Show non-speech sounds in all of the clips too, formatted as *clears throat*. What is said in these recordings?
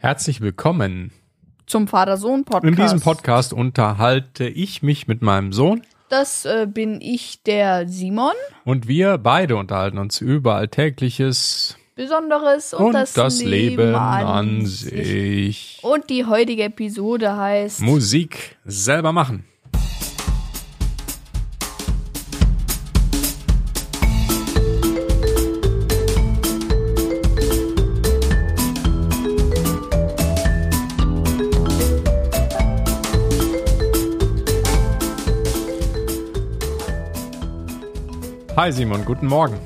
Herzlich willkommen. Zum Vater-Sohn-Podcast. In diesem Podcast unterhalte ich mich mit meinem Sohn Das äh, bin ich, der Simon. und wir beide unterhalten uns über Alltägliches Besonderes und, und das, Leben an sich. sich. Und die heutige Episode heißt Musik selber machen. Hi Simon, guten Morgen.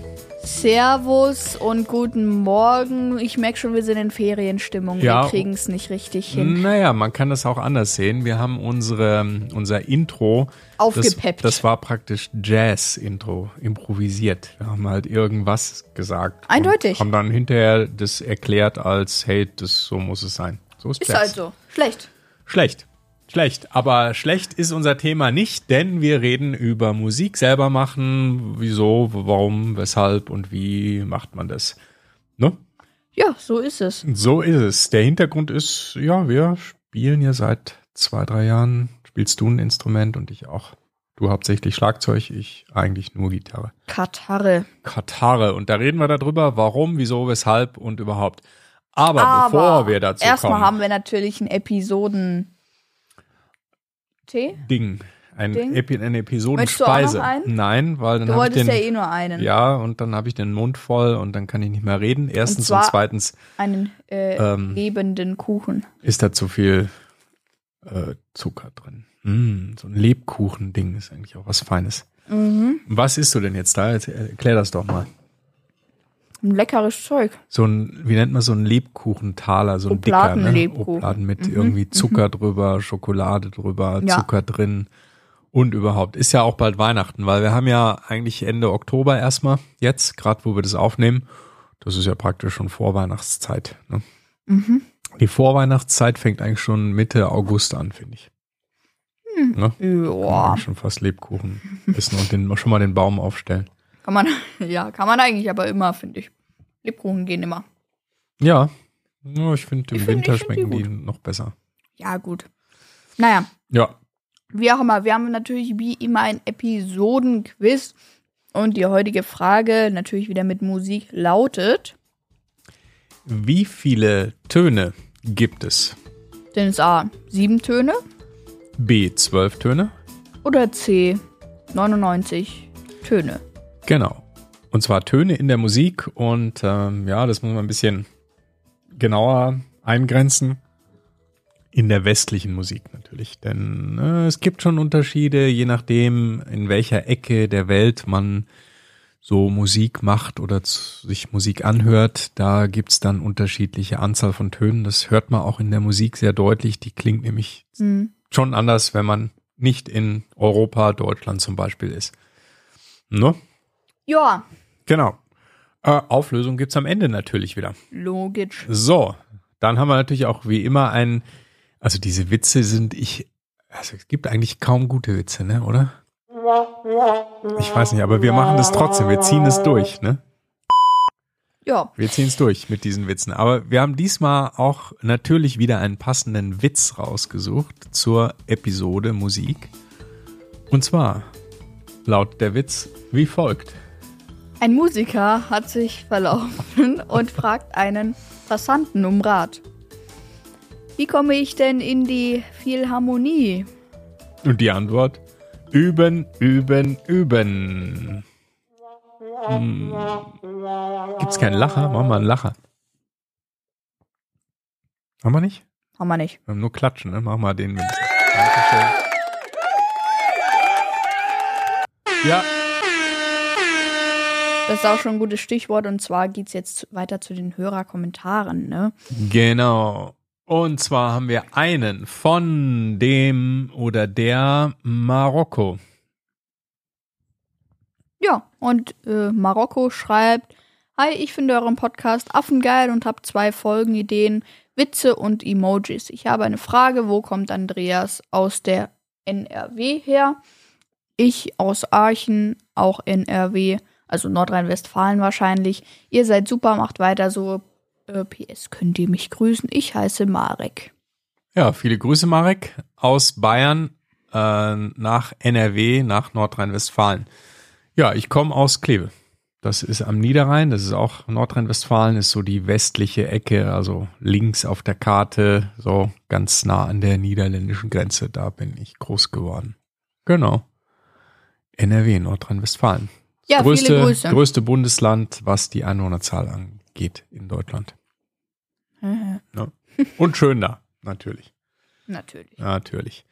Servus und guten Morgen. Ich merke schon, wir sind in Ferienstimmung. Ja. Wir kriegen es nicht richtig hin. Naja, man kann das auch anders sehen. Wir haben unsere, unser Intro. Aufgepeppt. Das, das war praktisch Jazz-Intro, improvisiert. Wir haben halt irgendwas gesagt. Eindeutig. Haben dann hinterher das erklärt als, hey, das so muss es sein. So ist, Ist Jazz. halt so. Schlecht. Schlecht. Schlecht. Aber schlecht ist unser Thema nicht, denn wir reden über Musik selber machen. Wieso, warum, weshalb und wie macht man das? Ne? Ja, so ist es. So ist es. Der Hintergrund ist, ja, wir spielen ja seit zwei, drei Jahren. Spielst du ein Instrument und ich auch. Du hauptsächlich Schlagzeug, ich eigentlich nur Gitarre. Katarre. Gitarre. Und da reden wir darüber, warum, wieso, weshalb und überhaupt. Aber, Aber bevor wir dazu erstmal kommen, haben wir natürlich einen Episoden. Tee? Ding. Ein Ding? Epi eine Möchtest du auch Episodenspeise. noch einen? Nein, weil dann habe ich wolltest den, ja eh nur einen. ja, und dann habe ich den Mund voll und dann kann ich nicht mehr reden. Erstens und, zwar- zweitens Einen äh, Ähm. lebenden Kuchen. ist da zu viel äh, Zucker drin. Mm, so ein Lebkuchending ist eigentlich auch was Feines. Mhm. Was isst du denn jetzt da? Jetzt erklär das doch mal. Ein leckeres Zeug. So ein, wie nennt man so einen Lebkuchentaler, so ein dicker, ne? Obladen mit Mhm, irgendwie Zucker drüber, Schokolade drüber, Ja. Zucker drin und überhaupt. Ist ja auch bald Weihnachten, weil wir haben ja eigentlich Ende Oktober erstmal jetzt, gerade wo wir das aufnehmen. Das ist ja praktisch schon Vorweihnachtszeit. Ne? Mhm. Die Vorweihnachtszeit fängt eigentlich schon Mitte August an, finde ich. Ne? Kann Ja, schon fast Lebkuchen essen und den, schon mal den Baum aufstellen. Kann man, *laughs* ja, kann man eigentlich aber immer, finde ich. Lebkuchen gehen immer. Ja, ja ich finde, im Ich find- Winter find die schmecken die, gut. noch besser. Ja, gut. Naja, Ja, wie auch immer, wir haben natürlich wie immer ein Episodenquiz. Und die heutige Frage, natürlich wieder mit Musik, lautet: wie viele Töne gibt es? Sind es A, sieben Töne B, zwölf Töne? oder C, 99 Töne? Genau. Und zwar Töne in der Musik und ähm, ja, das muss man ein bisschen genauer eingrenzen. In der westlichen Musik natürlich, denn äh, es gibt schon Unterschiede, je nachdem, in welcher Ecke der Welt man so Musik macht oder sich Musik anhört. Da gibt's dann unterschiedliche Anzahl von Tönen. Das hört man auch in der Musik sehr deutlich. Die klingt nämlich Hm. schon anders, wenn man nicht in Europa, Deutschland zum Beispiel ist. Ne? Ja, Genau. Äh, Auflösung gibt's am Ende natürlich wieder. logisch. So, dann haben wir natürlich auch wie immer ein, also diese Witze sind ich, also es gibt eigentlich kaum gute Witze, ne, oder? Ich weiß nicht, aber wir machen das trotzdem, wir ziehen es durch, ne? Ja, Wir ziehen es durch mit diesen Witzen. Aber wir haben diesmal auch natürlich wieder einen passenden Witz rausgesucht zur Episode Musik. Und zwar laut der Witz wie folgt. Ein Musiker hat sich verlaufen *laughs* und fragt einen Passanten um Rat. Wie komme ich denn in die Philharmonie? Und die Antwort? Üben, üben, üben. Hm. Gibt's keinen Lacher? Machen wir einen Lacher. Haben wir nicht? Haben wir nicht. Wir haben nur Klatschen, ne? Machen wir den. Dankeschön. Ja, Das ist auch schon ein gutes Stichwort und zwar geht's jetzt weiter zu den Hörerkommentaren, ne? Genau. Und zwar haben wir einen von dem oder der Marokko. Ja, und äh, Marokko schreibt, Hi, ich finde euren Podcast affengeil und habe zwei Folgenideen, Witze und Emojis. Ich habe eine Frage, wo kommt Andreas aus der NRW her? Ich aus Aachen, auch NRW, also Nordrhein-Westfalen wahrscheinlich. Ihr seid super, macht weiter so. Äh, PS, könnt ihr mich grüßen? Ich heiße Marek. Ja, viele Grüße, Marek, aus Bayern äh, nach NRW, nach Nordrhein-Westfalen. Ja, ich komme aus Kleve. Das ist am Niederrhein, das ist auch Nordrhein-Westfalen, ist so die westliche Ecke, also links auf der Karte, so ganz nah an der niederländischen Grenze. Da bin ich groß geworden. Genau. NRW, Nordrhein-Westfalen. Ja, größte, größte Bundesland, was die Einwohnerzahl angeht in Deutschland. Mhm. Und schön da, natürlich. Natürlich. Natürlich.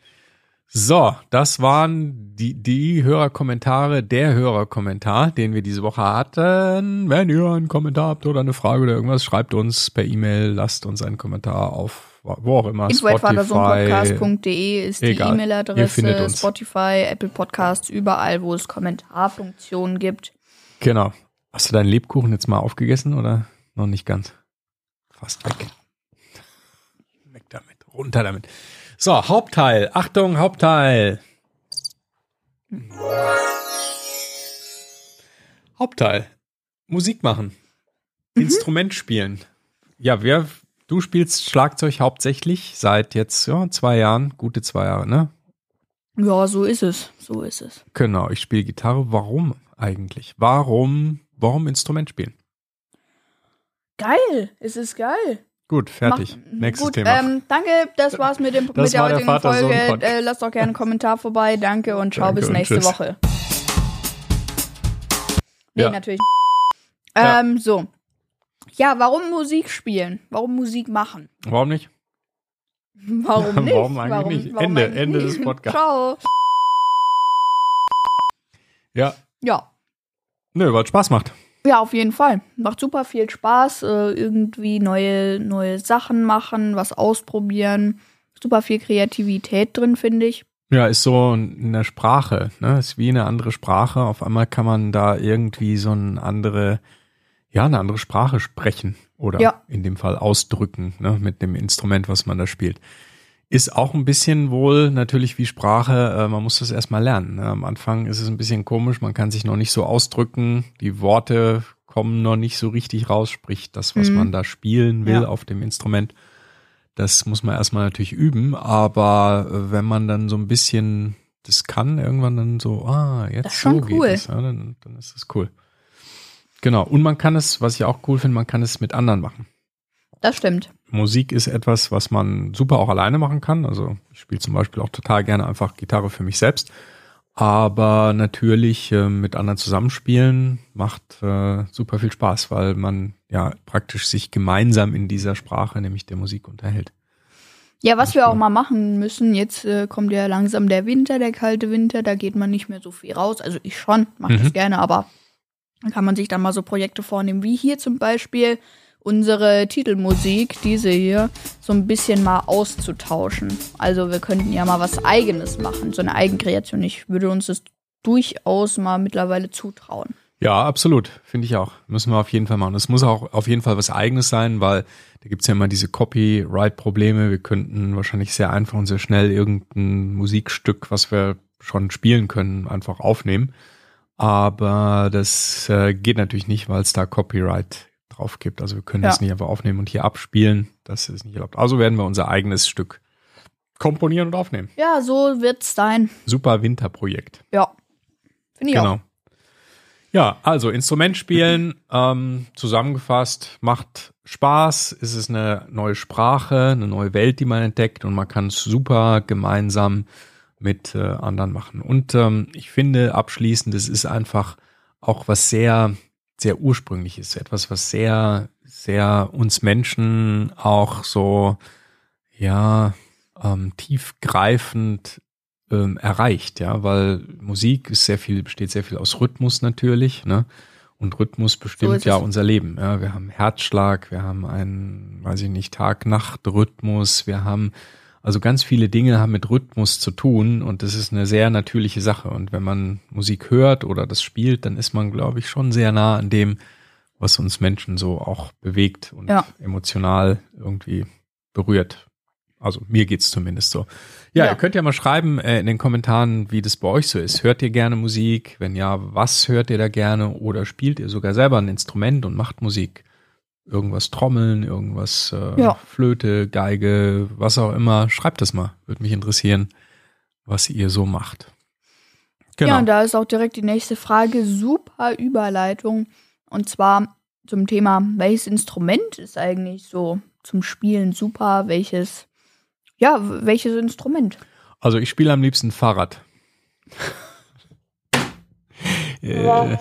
So, das waren die, die Hörerkommentare, der Hörerkommentar, den wir diese Woche hatten. Wenn ihr einen Kommentar habt oder eine Frage oder irgendwas, schreibt uns per E-Mail, lasst uns einen Kommentar auf wo auch immer. Info.vatersohnpodcast.de ist die E-Mail-Adresse. Spotify, Apple Podcasts, überall, wo es Kommentarfunktionen gibt. Genau. Hast du deinen Lebkuchen jetzt mal aufgegessen oder noch nicht ganz? Fast weg. Weg damit. Runter damit. So, Hauptteil. Achtung, Hauptteil. Hauptteil. Musik machen. Instrument spielen. Ja, wer, du spielst Schlagzeug hauptsächlich seit jetzt ja, zwei Jahren, gute zwei Jahre, ne? Ja, so ist es. So ist es. Genau, ich spiele Gitarre. Warum eigentlich? Warum, warum Instrument spielen? Geil, es ist geil. Gut, fertig. Mach- Nächstes Gut, Thema. Ähm, danke, das war's mit, dem, *laughs* Das mit der der heutigen Vater-Sohn-Podcast. Folge. Äh, lasst doch gerne einen Kommentar vorbei. Danke und ciao Danke bis nächste. Woche. Nee, Ja. natürlich. Ähm, so. Ja, warum Musik spielen? Warum Musik machen? *laughs* Warum nicht? Warum *laughs* nicht? Warum eigentlich nicht? Ende- eigentlich Ende nicht? des Podcasts. Ciao. Ja, Ja. nö, weil es Spaß macht. Ja, auf jeden Fall. Macht super viel Spaß. Äh, irgendwie neue, neue Sachen machen, was ausprobieren. Super viel Kreativität drin, finde ich. Ja, ist so in der Sprache, ne? Ist wie eine andere Sprache. Auf einmal kann man da irgendwie so eine andere, ja, eine andere Sprache sprechen oder Ja. in dem Fall ausdrücken, ne? Mit dem Instrument, was man da spielt. Ist auch ein bisschen wohl natürlich wie Sprache, äh, man muss das erstmal lernen. Ne? Am Anfang ist es ein bisschen komisch, man kann sich noch nicht so ausdrücken, die Worte kommen noch nicht so richtig raus, sprich das, was Mhm. man da spielen will Ja. auf dem Instrument. Das muss man erstmal natürlich üben, aber äh, wenn man dann so ein bisschen das kann, irgendwann dann so, ah, jetzt Das ist schon so geht cool. es, ja, dann, dann ist das cool. Genau, und man kann es, was ich auch cool finde, man kann es mit anderen machen. Das stimmt. Musik ist etwas, was man super auch alleine machen kann. Also ich spiele zum Beispiel auch total gerne einfach Gitarre für mich selbst. Aber natürlich äh, mit anderen zusammenspielen macht äh, super viel Spaß, weil man ja praktisch sich gemeinsam in dieser Sprache, nämlich der Musik, unterhält. Ja, was Das wir auch mal machen müssen, jetzt äh, kommt ja langsam der Winter, der kalte Winter, da geht man nicht mehr so viel raus. Also ich schon, mache Mhm. das gerne, aber dann kann man sich dann mal so Projekte vornehmen, wie hier zum Beispiel unsere Titelmusik, diese hier, so ein bisschen mal auszutauschen. Also wir könnten ja mal was Eigenes machen, so eine Eigenkreation. Ich würde uns das durchaus mal mittlerweile zutrauen. Ja, absolut. Finde ich auch. Müssen wir auf jeden Fall machen. Es muss auch auf jeden Fall was Eigenes sein, weil da gibt's ja immer diese Copyright-Probleme. Wir könnten wahrscheinlich sehr einfach und sehr schnell irgendein Musikstück, was wir schon spielen können, einfach aufnehmen. Aber das äh, geht natürlich nicht, weil es da Copyright drauf gibt. Also wir können Ja. das nicht einfach aufnehmen und hier abspielen. Das ist nicht erlaubt. Also werden wir unser eigenes Stück komponieren und aufnehmen. Ja, so wird's sein. Super Winterprojekt. Ja. Finde ich auch. Genau. Ja, also Instrument spielen, ähm, zusammengefasst, macht Spaß, es ist eine neue Sprache, eine neue Welt, die man entdeckt und man kann es super gemeinsam mit äh, anderen machen. Und ähm, ich finde abschließend, es ist einfach auch was sehr, sehr ursprüngliches, etwas, was sehr, sehr uns Menschen auch so, ja, ähm, tiefgreifend ähm, erreicht, ja, weil Musik ist sehr viel, besteht sehr viel aus Rhythmus natürlich, ne? Und Rhythmus So bestimmt ist ja unser Leben. Ja, wir haben Herzschlag, wir haben einen, weiß ich nicht, Tag-Nacht-Rhythmus, wir haben also ganz viele Dinge haben mit Rhythmus zu tun und das ist eine sehr natürliche Sache. Und wenn man Musik hört oder das spielt, dann ist man, glaube ich, schon sehr nah an dem, was uns Menschen so auch bewegt und Ja. emotional irgendwie berührt. Also mir geht's zumindest so. Ja, Ja. ihr könnt ja mal schreiben äh, in den Kommentaren, wie das bei euch so ist. Hört ihr gerne Musik? Wenn ja, was hört ihr da gerne? Oder spielt ihr sogar selber ein Instrument und macht Musik? Irgendwas trommeln, irgendwas äh, Ja. Flöte, Geige, was auch immer. Schreibt das mal. Würde mich interessieren, was ihr so macht. Genau. Ja, und da ist auch direkt die nächste Frage. Super Überleitung. Und zwar zum Thema, welches Instrument ist eigentlich so zum Spielen super? Welches, ja, welches Instrument? Also ich spiele am liebsten Fahrrad. *laughs* Äh,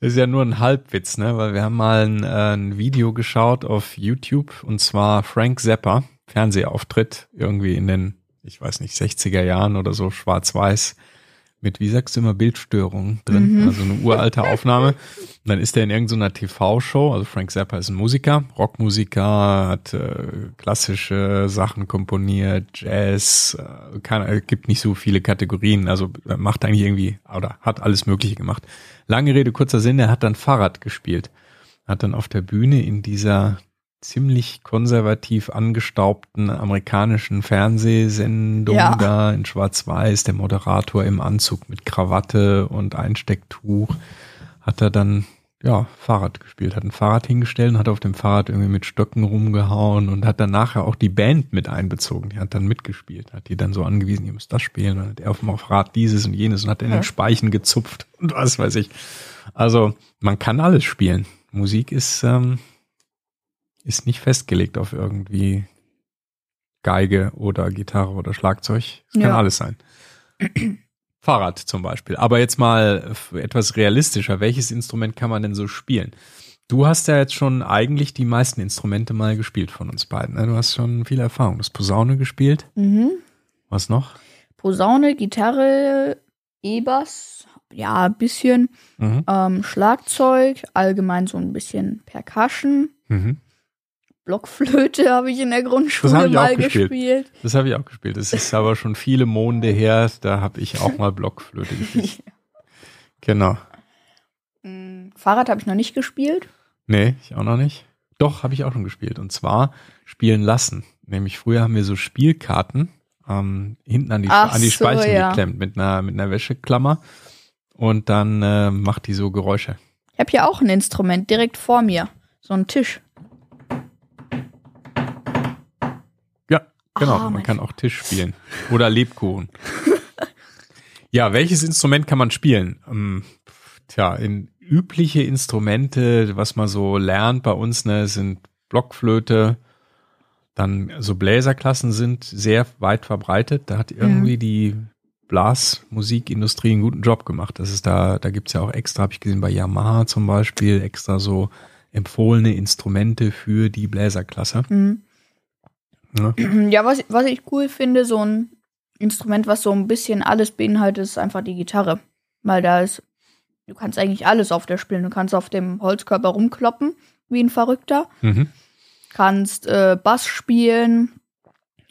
ist, ja nur ein Halbwitz, ne? Weil wir haben mal ein, äh, ein Video geschaut auf YouTube und zwar Frank Zappa, Fernsehauftritt, irgendwie in den, ich weiß nicht, 60er Jahren oder so, schwarz-weiß, mit, wie sagst du immer, Bildstörungen drin, Mhm. also eine uralte Aufnahme. Und dann ist er in irgendeiner TV-Show, also Frank Zappa ist ein Musiker, Rockmusiker, hat äh, klassische Sachen komponiert, Jazz, äh, keine, äh, gibt nicht so viele Kategorien, also er macht eigentlich irgendwie, oder hat alles Mögliche gemacht. Lange Rede, kurzer Sinn, er hat dann Fahrrad gespielt. Hat dann auf der Bühne in dieser ziemlich konservativ angestaubten amerikanischen Fernsehsendung Ja. da in Schwarz-Weiß, der Moderator im Anzug mit Krawatte und Einstecktuch, hat er dann ja Fahrrad gespielt, hat ein Fahrrad hingestellt und hat auf dem Fahrrad irgendwie mit Stöcken rumgehauen und hat dann nachher auch die Band mit einbezogen. Die hat dann mitgespielt, hat die dann so angewiesen, ihr müsst das spielen. Und dann hat er auf dem Fahrrad dieses und jenes und hat in den. Speichen gezupft und was weiß ich. Also man kann alles spielen. Musik ist ähm, ist nicht festgelegt auf irgendwie Geige oder Gitarre oder Schlagzeug. Es kann Ja. alles sein. *clears throat* Fahrrad zum Beispiel. Aber jetzt mal etwas realistischer. Welches Instrument kann man denn so spielen? Du hast ja jetzt schon eigentlich die meisten Instrumente mal gespielt von uns beiden. Ne? Du hast schon viel Erfahrung. Du hast Posaune gespielt. Mhm. Was noch? Posaune, Gitarre, E-Bass, ja, ein bisschen. Mhm. Ähm, Schlagzeug, allgemein so ein bisschen Percussion. Mhm. Blockflöte habe ich in der Grundschule mal gespielt. gespielt. Das habe ich auch gespielt. Das ist aber schon viele Monde her. Da habe ich auch mal Blockflöte gespielt. *laughs* Genau. Mm, Fahrrad habe ich noch nicht gespielt. Nee, ich auch noch nicht. Doch, habe ich auch schon gespielt. Und zwar spielen lassen. Nämlich früher haben wir so Spielkarten ähm, hinten an die, Ach an die so, Speichen ja. geklemmt mit einer, mit einer Wäscheklammer. Und dann äh, macht die so Geräusche. Ich habe hier auch ein Instrument direkt vor mir. So ein Tisch. Genau. Ah, man kann auch Tisch spielen. Oder Lebkuchen. *laughs* ja, welches Instrument kann man spielen? Ähm, tja, in übliche Instrumente, was man so lernt bei uns, ne, sind Blockflöte, dann so Bläserklassen sind sehr weit verbreitet. Da hat irgendwie die Blasmusikindustrie einen guten Job gemacht. Das ist da, da gibt's ja auch extra, habe ich gesehen, bei Yamaha zum Beispiel, extra so empfohlene Instrumente für die Bläserklasse. Mhm. Ne? *clears throat* Ja, was, was ich cool finde, so ein Instrument, was so ein bisschen alles beinhaltet, ist einfach die Gitarre. Weil da ist, du kannst eigentlich alles auf der spielen. Du kannst auf dem Holzkörper rumkloppen, wie ein Verrückter. Mhm. Kannst äh, Bass spielen,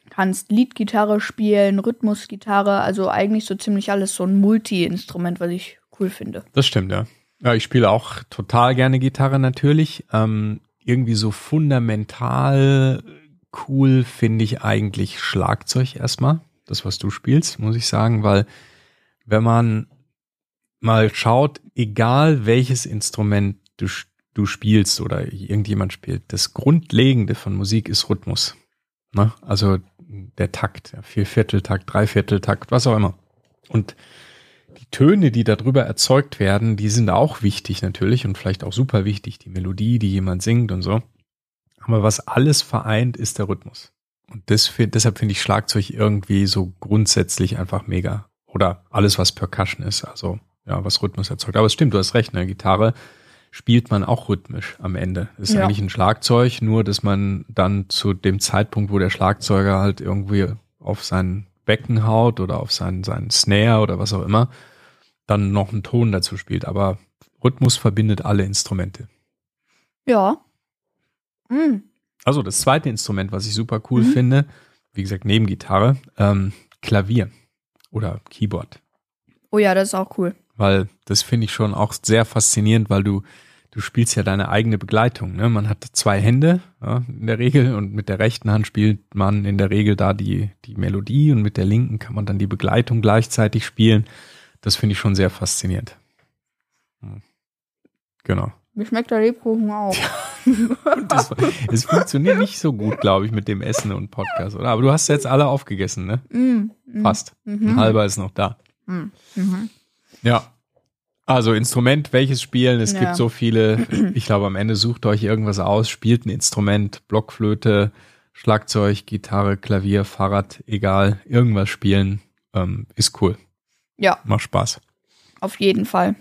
kannst Leadgitarre spielen, Rhythmusgitarre, also eigentlich so ziemlich alles so ein Multi-Instrument, was ich cool finde. Das stimmt, ja. Ja, ich spiele auch total gerne Gitarre natürlich. Ähm, irgendwie so fundamental cool finde ich eigentlich Schlagzeug erstmal. Das, was du spielst, muss ich sagen, weil wenn man mal schaut, egal welches Instrument du, du spielst oder irgendjemand spielt, das Grundlegende von Musik ist Rhythmus. Ne? Also der Takt, Viervierteltakt, Dreivierteltakt, was auch immer. Und die Töne, die darüber erzeugt werden, die sind auch wichtig natürlich und vielleicht auch super wichtig, die Melodie, die jemand singt und so. Aber was alles vereint, ist der Rhythmus. Und das, deshalb finde ich Schlagzeug irgendwie so grundsätzlich einfach mega. Oder alles, was Percussion ist, also ja, was Rhythmus erzeugt. Aber es stimmt, du hast recht, ne? Gitarre spielt man auch rhythmisch am Ende. Ist Ja. eigentlich ein Schlagzeug, nur dass man dann zu dem Zeitpunkt, wo der Schlagzeuger halt irgendwie auf sein Becken haut oder auf seinen, seinen Snare oder was auch immer, dann noch einen Ton dazu spielt. Aber Rhythmus verbindet alle Instrumente. Ja. Mm. Also das zweite Instrument, was ich super cool Mhm. finde, wie gesagt, neben Gitarre, ähm, Klavier oder Keyboard. Oh ja, das ist auch cool. Weil das finde ich schon auch sehr faszinierend, weil du, du spielst ja deine eigene Begleitung. Ne? Man hat zwei Hände ja, in der Regel und mit der rechten Hand spielt man in der Regel da die, die Melodie und mit der linken kann man dann die Begleitung gleichzeitig spielen. Das finde ich schon sehr faszinierend. Hm. Genau. Mir schmeckt der Lebkuchen auch. Das, es funktioniert nicht so gut, glaube ich, mit dem Essen und Podcast, oder? Aber du hast jetzt alle aufgegessen, ne? Mm, mm, Fast. Ein halber ist noch da. mm, mhm. Ja. Also Instrument, welches spielen? Es Ja. gibt so viele. Ich glaube, am Ende sucht euch irgendwas aus, spielt ein Instrument, Blockflöte, Schlagzeug, Gitarre, Klavier, Fahrrad, egal, irgendwas spielen, ähm, ist cool. Ja, Macht Spaß. auf jeden Fall.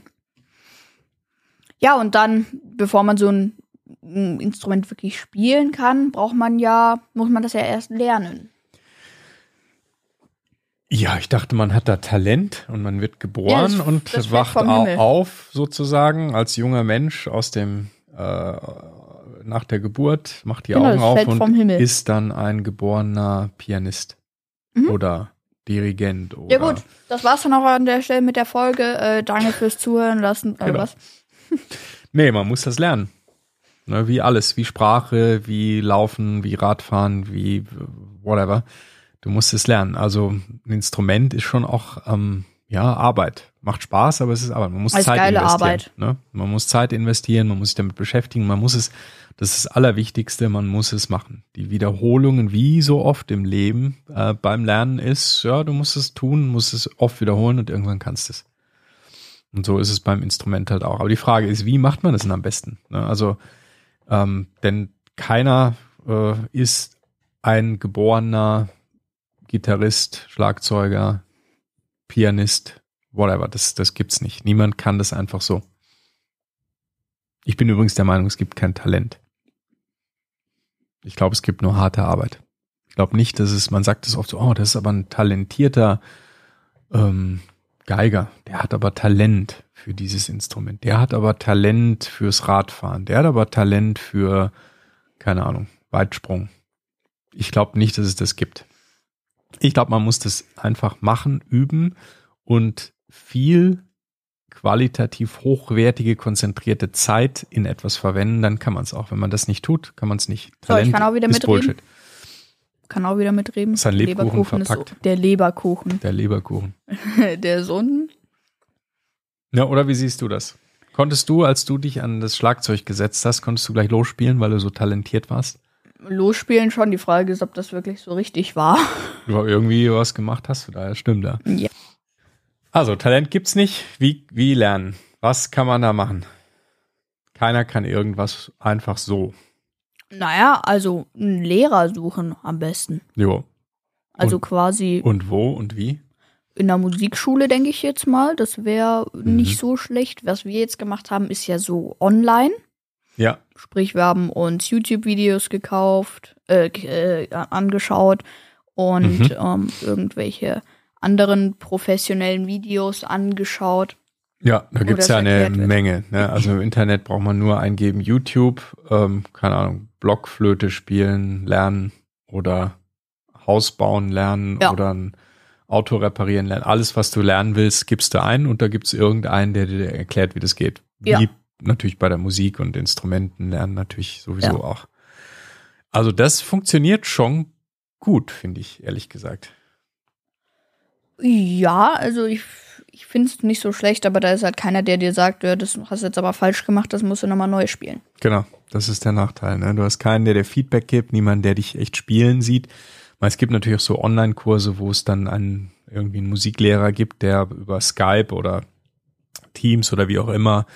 Ja, und dann, bevor man so ein, ein Instrument wirklich spielen kann, braucht man ja, muss man das ja erst lernen. Ja, ich dachte, man hat da Talent und man wird geboren Ja, das- und das wacht auf sozusagen als junger Mensch aus dem äh, nach der Geburt, macht die Genau, Augen auf und ist dann ein geborener Pianist Mhm. oder Dirigent oder Ja gut, das war's dann auch an der Stelle mit der Folge. Äh, danke fürs Zuhören lassen. Äh, Genau. was? *laughs* Nee, man muss das lernen. Ne, wie alles, wie Sprache, wie Laufen, wie Radfahren, wie whatever. Du musst es lernen. Also ein Instrument ist schon auch ähm, ja Arbeit. Macht Spaß, aber es ist Arbeit. Man muss ist Zeit geile investieren. Arbeit. Ne? Man muss Zeit investieren, man muss sich damit beschäftigen, man muss es, das ist das Allerwichtigste, man muss es machen. Die Wiederholungen, wie so oft im Leben äh, beim Lernen ist, ja, du musst es tun, musst es oft wiederholen und irgendwann kannst du es. Und so ist es beim Instrument halt auch. Aber die Frage ist, wie macht man das denn am besten? Ne? Also, ähm, denn keiner äh, ist ein geborener Gitarrist, Schlagzeuger, Pianist, whatever. Das, das gibt's nicht. Niemand kann das einfach so. Ich bin übrigens der Meinung, es gibt kein Talent. Ich glaube, es gibt nur harte Arbeit. Ich glaube nicht, dass es, man sagt es oft so, oh, das ist aber ein talentierter ähm, Geiger. Der hat aber Talent für dieses Instrument. Der hat aber Talent fürs Radfahren. Der hat aber Talent für, keine Ahnung, Weitsprung. Ich glaube nicht, dass es das gibt. Ich glaube, man muss das einfach machen, üben und viel qualitativ hochwertige, konzentrierte Zeit in etwas verwenden, dann kann man es auch. Wenn man das nicht tut, kann man es nicht. So, ich kann auch wieder mitreden. Bullshit. Kann auch wieder mitreden. Ist ein Lebkuchen ist verpackt. so, der Leberkuchen. Der Leberkuchen. *laughs* der Sohn. Ja, oder wie siehst du das? Konntest du, als du dich an das Schlagzeug gesetzt hast, konntest du gleich losspielen, weil du so talentiert warst? Losspielen schon. Die Frage ist, ob das wirklich so richtig war. *laughs* Du irgendwie was gemacht hast, daher stimmt da. Ja. Also, Talent gibt's nicht. Wie, wie lernen? Was kann man da machen? Keiner kann irgendwas einfach so. Naja, also einen Lehrer suchen am besten. Jo. Also Und- quasi Und wo und wie? in der Musikschule, denke ich jetzt mal. Das wäre Mhm. nicht so schlecht. Was wir jetzt gemacht haben, ist ja so online. Ja. Sprich, wir haben uns YouTube-Videos gekauft, äh, äh, angeschaut und Mhm. ähm, irgendwelche anderen professionellen Videos angeschaut. Ja, da gibt's das ja eine wird. Menge. Ne? Also im Internet braucht man nur eingeben YouTube, ähm, keine Ahnung, Blockflöte spielen, lernen oder Haus bauen lernen Ja. oder ein Auto reparieren lernen. Alles, was du lernen willst, gibst du ein und da gibt's irgendeinen, der dir erklärt, wie das geht. Ja. Wie natürlich bei der Musik und Instrumenten lernen natürlich sowieso Ja. auch. Also das funktioniert schon gut, finde ich, ehrlich gesagt. Ja, also ich, ich finde es nicht so schlecht, aber da ist halt keiner, der dir sagt, ja, das hast du jetzt aber falsch gemacht, das musst du nochmal neu spielen. Genau, das ist der Nachteil. Ne? Du hast keinen, der dir Feedback gibt, niemanden, der dich echt spielen sieht. Es gibt natürlich auch so Online-Kurse, wo es dann einen, irgendwie einen Musiklehrer gibt, der über Skype oder Teams oder wie auch immer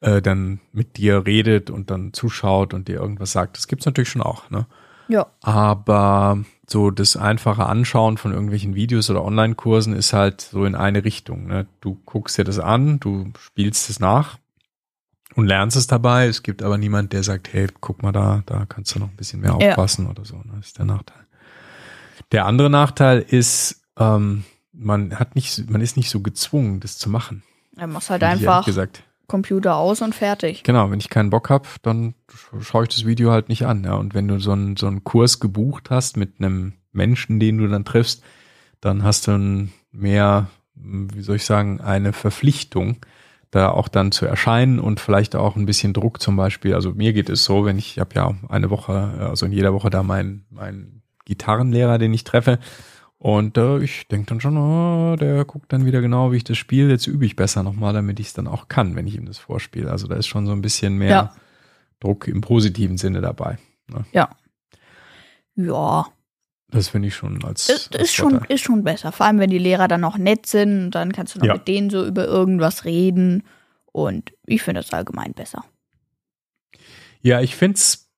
äh, dann mit dir redet und dann zuschaut und dir irgendwas sagt. Das gibt's natürlich schon auch. Ne? Ja. Aber so das einfache Anschauen von irgendwelchen Videos oder Online-Kursen ist halt so in eine Richtung. Ne? Du guckst dir das an, du spielst es nach und lernst es dabei. Es gibt aber niemand, der sagt, hey, guck mal da, da kannst du noch ein bisschen mehr Ja. aufpassen oder so. Ne? Das ist der Nachteil. Der andere Nachteil ist, ähm, man hat nicht, man ist nicht so gezwungen, das zu machen. Dann machst halt einfach gesagt. Computer aus und fertig. Genau, wenn ich keinen Bock hab, dann sch- schaue ich das Video halt nicht an. Ja. Und wenn du so einen, so einen Kurs gebucht hast mit einem Menschen, den du dann triffst, dann hast du mehr, hm, wie soll ich sagen, eine Verpflichtung, da auch dann zu erscheinen und vielleicht auch ein bisschen Druck zum Beispiel. Also mir geht es so, wenn ich, ich habe ja eine Woche, also in jeder Woche da meinen, meinen Gitarrenlehrer, den ich treffe. Und äh, ich denke dann schon, oh, der guckt dann wieder genau, wie ich das spiele. Jetzt übe ich besser nochmal, damit ich es dann auch kann, wenn ich ihm das vorspiele. Also da ist schon so ein bisschen mehr Ja. Druck im positiven Sinne dabei. Ne? Ja. Ja, Das finde ich schon als, ist, als ist, schon, ist schon besser. Vor allem, wenn die Lehrer dann auch nett sind dann kannst du noch Ja. mit denen so über irgendwas reden. Und ich finde das allgemein besser. Ja, ich finde es,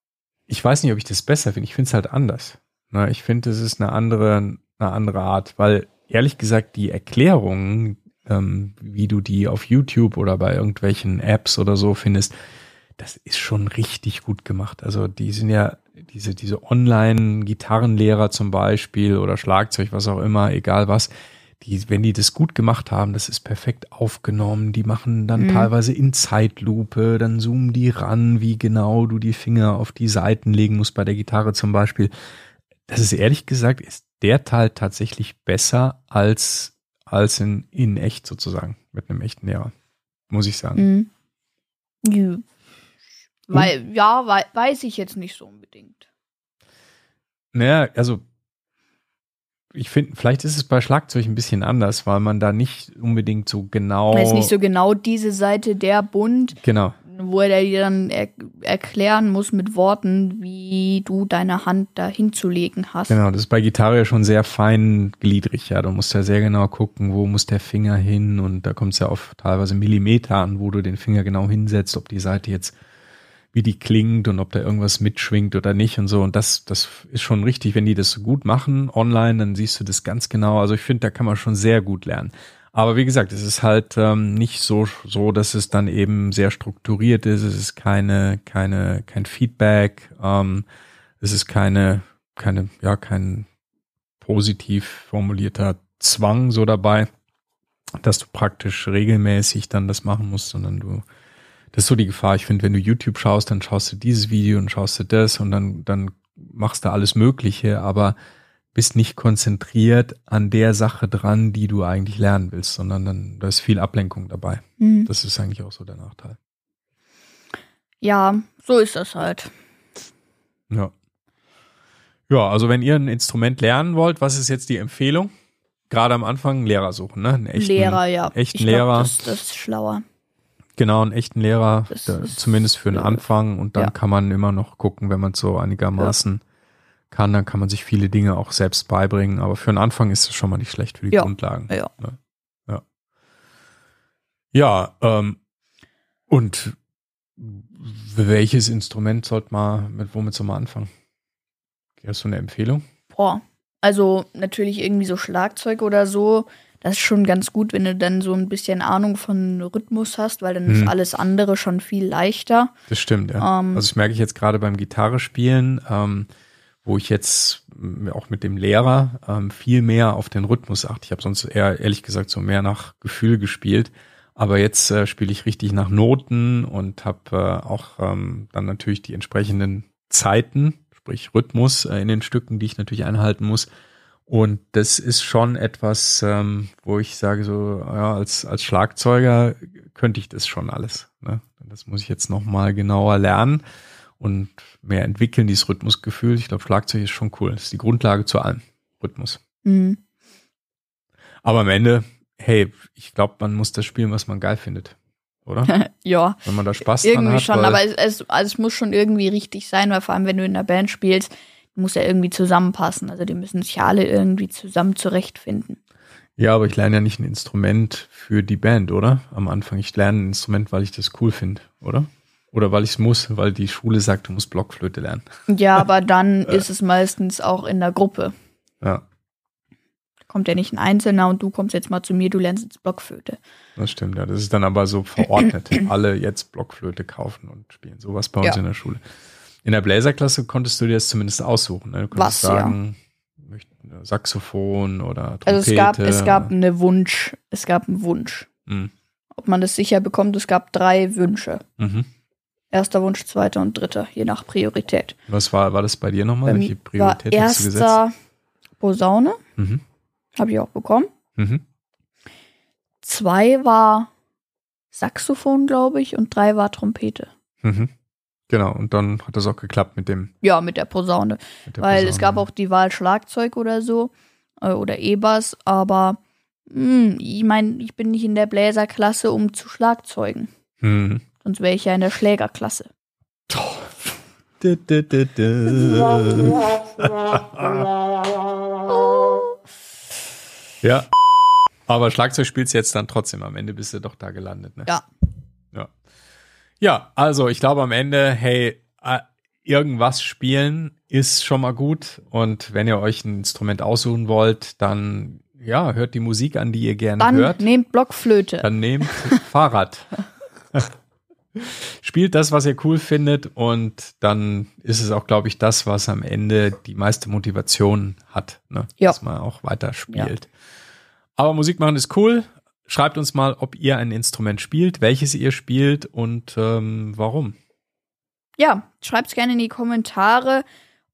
ich weiß nicht, ob ich das besser finde. Ich finde es halt anders. Na, ich finde, es ist eine andere, eine andere Art, weil ehrlich gesagt, die Erklärungen, ähm, wie du die auf YouTube oder bei irgendwelchen Apps oder so findest, das ist schon richtig gut gemacht. Also die sind ja diese, diese Online-Gitarrenlehrer zum Beispiel oder Schlagzeug, was auch immer, egal was, die, wenn die das gut gemacht haben, das ist perfekt aufgenommen. Die machen dann Mhm. teilweise in Zeitlupe, dann zoomen die ran, wie genau du die Finger auf die Seiten legen musst bei der Gitarre zum Beispiel. Das ist ehrlich gesagt, ist der Teil tatsächlich besser als, als in, in echt sozusagen, mit einem echten Lehrer. Muss ich sagen. Mhm. Ja. Weil, ja, wei weiß ich jetzt nicht so unbedingt. Naja, also ich finde, vielleicht ist es bei Schlagzeug ein bisschen anders, weil man da nicht unbedingt so genau. Ist nicht so genau diese Seite der Bund, Genau, wo er dir dann er erklären muss mit Worten, wie du deine Hand da hinzulegen hast. genau. Das ist bei Gitarre ja schon sehr feingliedrig, ja. Du musst ja sehr genau gucken, wo muss der Finger hin und da kommt es ja auf teilweise Millimeter an, wo du den Finger genau hinsetzt, ob die Seite jetzt wie die klingt und ob da irgendwas mitschwingt oder nicht und so. Und das, das ist schon richtig, wenn die das gut machen online, dann siehst du das ganz genau. Also ich finde, da kann man schon sehr gut lernen. Aber wie gesagt, es ist halt ähm, nicht so, so, dass es dann eben sehr strukturiert ist. Es ist keine, keine, kein Feedback. Ähm, es ist keine, keine, ja, kein positiv formulierter Zwang so dabei, dass du praktisch regelmäßig dann das machen musst, sondern du, das ist so die Gefahr. Ich finde, wenn du YouTube schaust, dann schaust du dieses Video und schaust du das und dann, dann machst du alles Mögliche, aber bist nicht konzentriert an der Sache dran, die du eigentlich lernen willst, sondern dann, da ist viel Ablenkung dabei. Mhm. Das ist eigentlich auch so der Nachteil. Ja, so ist das halt. Ja. Ja, also wenn ihr ein Instrument lernen wollt, was ist jetzt die Empfehlung? Gerade am Anfang einen Lehrer suchen, ne? Einen echten, Lehrer, ja. echten ich glaub, Lehrer. Das, das ist schlauer. Genau, einen echten Lehrer, ist, zumindest für den Anfang. Und dann ja. kann man immer noch gucken, wenn man es so einigermaßen kann, dann kann man sich viele Dinge auch selbst beibringen. Aber für den Anfang ist es schon mal nicht schlecht für die Ja. Grundlagen. Ja. Ja, ja ähm, und welches Instrument sollte man, mit womit soll man anfangen? Hast du eine Empfehlung? Boah. Also natürlich irgendwie so Schlagzeug oder so. Das ist schon ganz gut, wenn du dann so ein bisschen Ahnung von Rhythmus hast, weil dann ist Hm. alles andere schon viel leichter. Das stimmt, ja. Ähm. also das merke ich jetzt gerade beim Gitarre spielen, ähm, wo ich jetzt auch mit dem Lehrer ähm, viel mehr auf den Rhythmus achte. Ich habe sonst eher, ehrlich gesagt, so mehr nach Gefühl gespielt. Aber jetzt äh, spiele ich richtig nach Noten und habe äh, auch ähm, dann natürlich die entsprechenden Zeiten, sprich Rhythmus äh, in den Stücken, die ich natürlich einhalten muss. Und das ist schon etwas, ähm, wo ich sage, so, ja, als, als Schlagzeuger könnte ich das schon alles. Ne? Das muss ich jetzt nochmal genauer lernen und mehr entwickeln, dieses Rhythmusgefühl. Ich glaube, Schlagzeug ist schon cool. Das ist die Grundlage zu allem. Rhythmus. Mhm. Aber am Ende, hey, ich glaube, man muss das spielen, was man geil findet. Oder? *laughs* ja, Wenn man da Spaß dran irgendwie hat. schon, weil- aber es, es, also es muss schon irgendwie richtig sein, weil vor allem, wenn du in der Band spielst, muss ja irgendwie zusammenpassen. Also die müssen sich ja alle irgendwie zusammen zurechtfinden. Ja, aber ich lerne ja nicht ein Instrument für die Band, oder? Am Anfang. Ich lerne ein Instrument, weil ich das cool finde, oder? Oder weil ich es muss, weil die Schule sagt, du musst Blockflöte lernen. Ja, aber *laughs* dann ist es meistens auch in der Gruppe. Ja, Kommt ja nicht ein Einzelner und du kommst jetzt mal zu mir, du lernst jetzt Blockflöte. das stimmt. Ja, das ist dann aber so verordnet. *clears throat* Alle jetzt Blockflöte kaufen und spielen. Sowas bei uns Ja. in der Schule. In der Bläserklasse konntest du dir das zumindest aussuchen. Ne? Du konntest Was, ja. sagen, möcht- Saxophon oder Trompete. Also es gab, es gab eine Wunsch, es gab einen Wunsch. Mhm. Ob man das sicher bekommt, es gab drei Wünsche. Mhm. Erster Wunsch, zweiter und dritter, je nach Priorität. Was war, war das bei dir nochmal? Welche mir war Priorität hast du gesetzt? erster Posaune, Mhm. habe ich auch bekommen. Mhm. Zwei war Saxophon, glaube ich, und drei war Trompete. Mhm. Genau, und dann hat das auch geklappt mit dem. Ja, mit der Posaune. Mit der Weil Posaune. es gab auch die Wahl Schlagzeug oder so. äh, oder E-Bass, aber mh, ich meine, ich bin nicht in der Bläserklasse, um zu Schlagzeugen. Hm. Sonst wäre ich ja in der Schlägerklasse. Du, du, du, du. ja. Aber Schlagzeug spielst du jetzt dann trotzdem. Am Ende bist du doch da gelandet, ne? Ja. Ja. Ja, also ich glaube am Ende, hey, äh, irgendwas spielen ist schon mal gut. Und wenn ihr euch ein Instrument aussuchen wollt, dann ja, hört die Musik an, die ihr gerne Dann hört. nehmt Blockflöte. Dann nehmt Fahrrad. *laughs* Spielt das, was ihr cool findet und dann ist es auch, glaube ich, das, was am Ende die meiste Motivation hat, ne? Ja. dass man auch weiter spielt. Aber Musik machen ist cool. Schreibt uns mal, ob ihr ein Instrument spielt, welches ihr spielt und ähm, warum. Ja, schreibt's gerne in die Kommentare.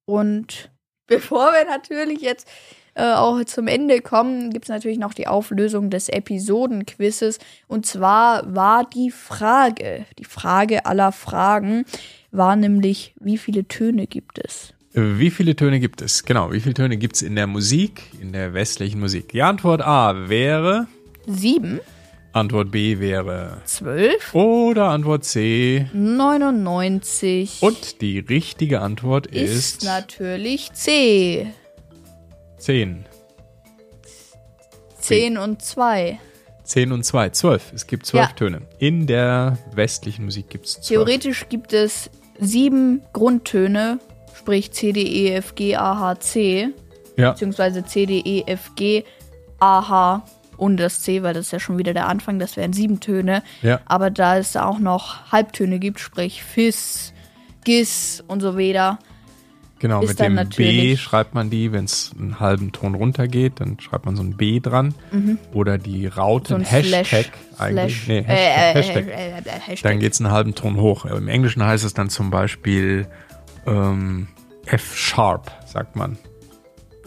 Und *laughs* bevor wir natürlich jetzt äh, auch zum Ende kommen, gibt's natürlich noch die Auflösung des Episodenquizzes. Und zwar war die Frage, die Frage aller Fragen, war nämlich, wie viele Töne gibt es? Wie viele Töne gibt es? Genau, wie viele Töne gibt es in der Musik, in der westlichen Musik? Die Antwort A wäre, Sieben, Antwort B wäre zwölf, oder Antwort C. 99 Und die richtige Antwort ist ist natürlich C. 10. 10 und 2. 10 und 2, 12. Es gibt 12 Ja. Töne. In der westlichen Musik gibt es 12. Theoretisch gibt es sieben Grundtöne, sprich C, D, E, F, G, A, H, C, Ja, beziehungsweise C, D, E, F, G, A, H und das C, weil das ist ja schon wieder der Anfang, das wären sieben Töne. ja, Aber da es auch noch Halbtöne gibt, sprich Fis, Gis und so weiter, genau. Mit dem B schreibt man die, wenn es einen halben Ton runtergeht, dann schreibt man so ein B dran. Oder die Raute, Mhm. so Hashtag Slash. eigentlich. Slash, Nee, äh, Hashtag. äh, Hashtag. äh, äh, äh, Hashtag. Dann geht es einen halben Ton hoch. Im Englischen heißt es dann zum Beispiel ähm, F-Sharp, sagt man.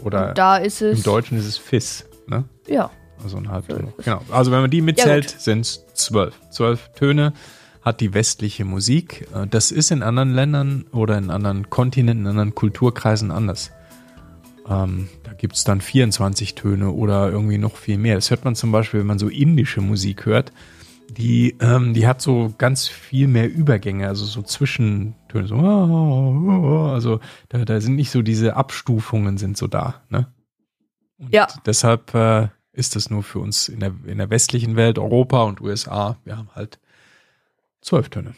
Oder Und da ist es. im Deutschen ist es Fis. Ne? Ja. Also ein Halbton. ist es. Genau. Also wenn man die mitzählt, gut. sind es zwölf. Zwölf Töne hat die westliche Musik. Äh, Das ist in anderen Ländern oder in anderen Kontinenten, in anderen Kulturkreisen anders. Ähm, da gibt es dann 24 Töne oder irgendwie noch viel mehr. Das hört man zum Beispiel, wenn man so indische Musik hört. Die, ähm, die hat so ganz viel mehr Übergänge, also so Zwischentöne. So, also da, da sind nicht so diese Abstufungen sind so da. Ne? Und Ja. deshalb äh, ist das nur für uns in der, in der westlichen Welt, Europa und USA. Wir haben halt zwölf Töne.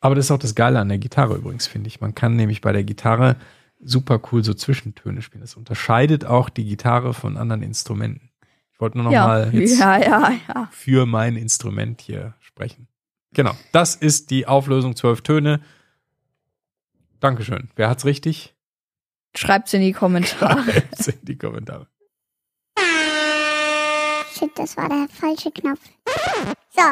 Aber das ist auch das Geile an der Gitarre übrigens, finde ich. Man kann nämlich bei der Gitarre super cool so Zwischentöne spielen. Das unterscheidet auch die Gitarre von anderen Instrumenten. Ich wollte nur noch Ja. mal jetzt ja, ja, ja. für mein Instrument hier sprechen. Genau, das ist die Auflösung zwölf Töne. Dankeschön. Wer hat's richtig? Schreibt's in die Kommentare. *laughs* Schreibt's in die Kommentare. Shit, das war der falsche Knopf. So,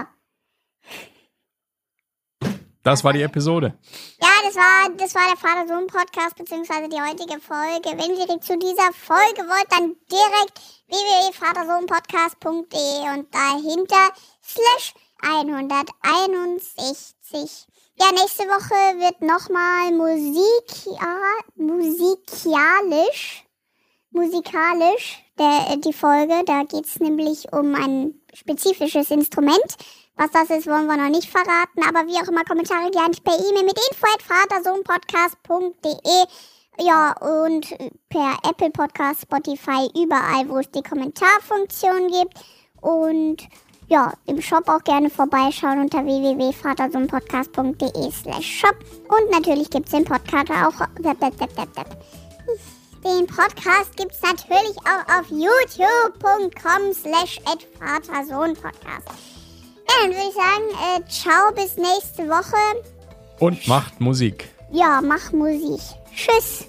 Das war die Episode. ja, das war, das war der Vater-Sohn-Podcast, beziehungsweise die heutige Folge. Wenn ihr zu dieser Folge wollt, dann direkt www.vatersohnpodcast.de und dahinter slash 161. Ja, nächste Woche wird nochmal Musik, ja, musikialisch, musikalisch der, die Folge. Da geht's nämlich um ein spezifisches Instrument. Was das ist, wollen wir noch nicht verraten. Aber wie auch immer, Kommentare gerne per E-Mail mit info.vatersohnpodcast.de. Ja, und per Apple Podcast, Spotify, überall, wo es die Kommentarfunktion gibt. Und ja, im Shop auch gerne vorbeischauen unter www.vatersohnpodcast.de slash shop. Und natürlich gibt's den Podcast auch... Den Podcast gibt's natürlich auch auf youtube.com slash vatersohnpodcast. Dann würde ich sagen, äh, ciao, bis nächste Woche. Und macht Musik. Ja, mach Musik. Tschüss.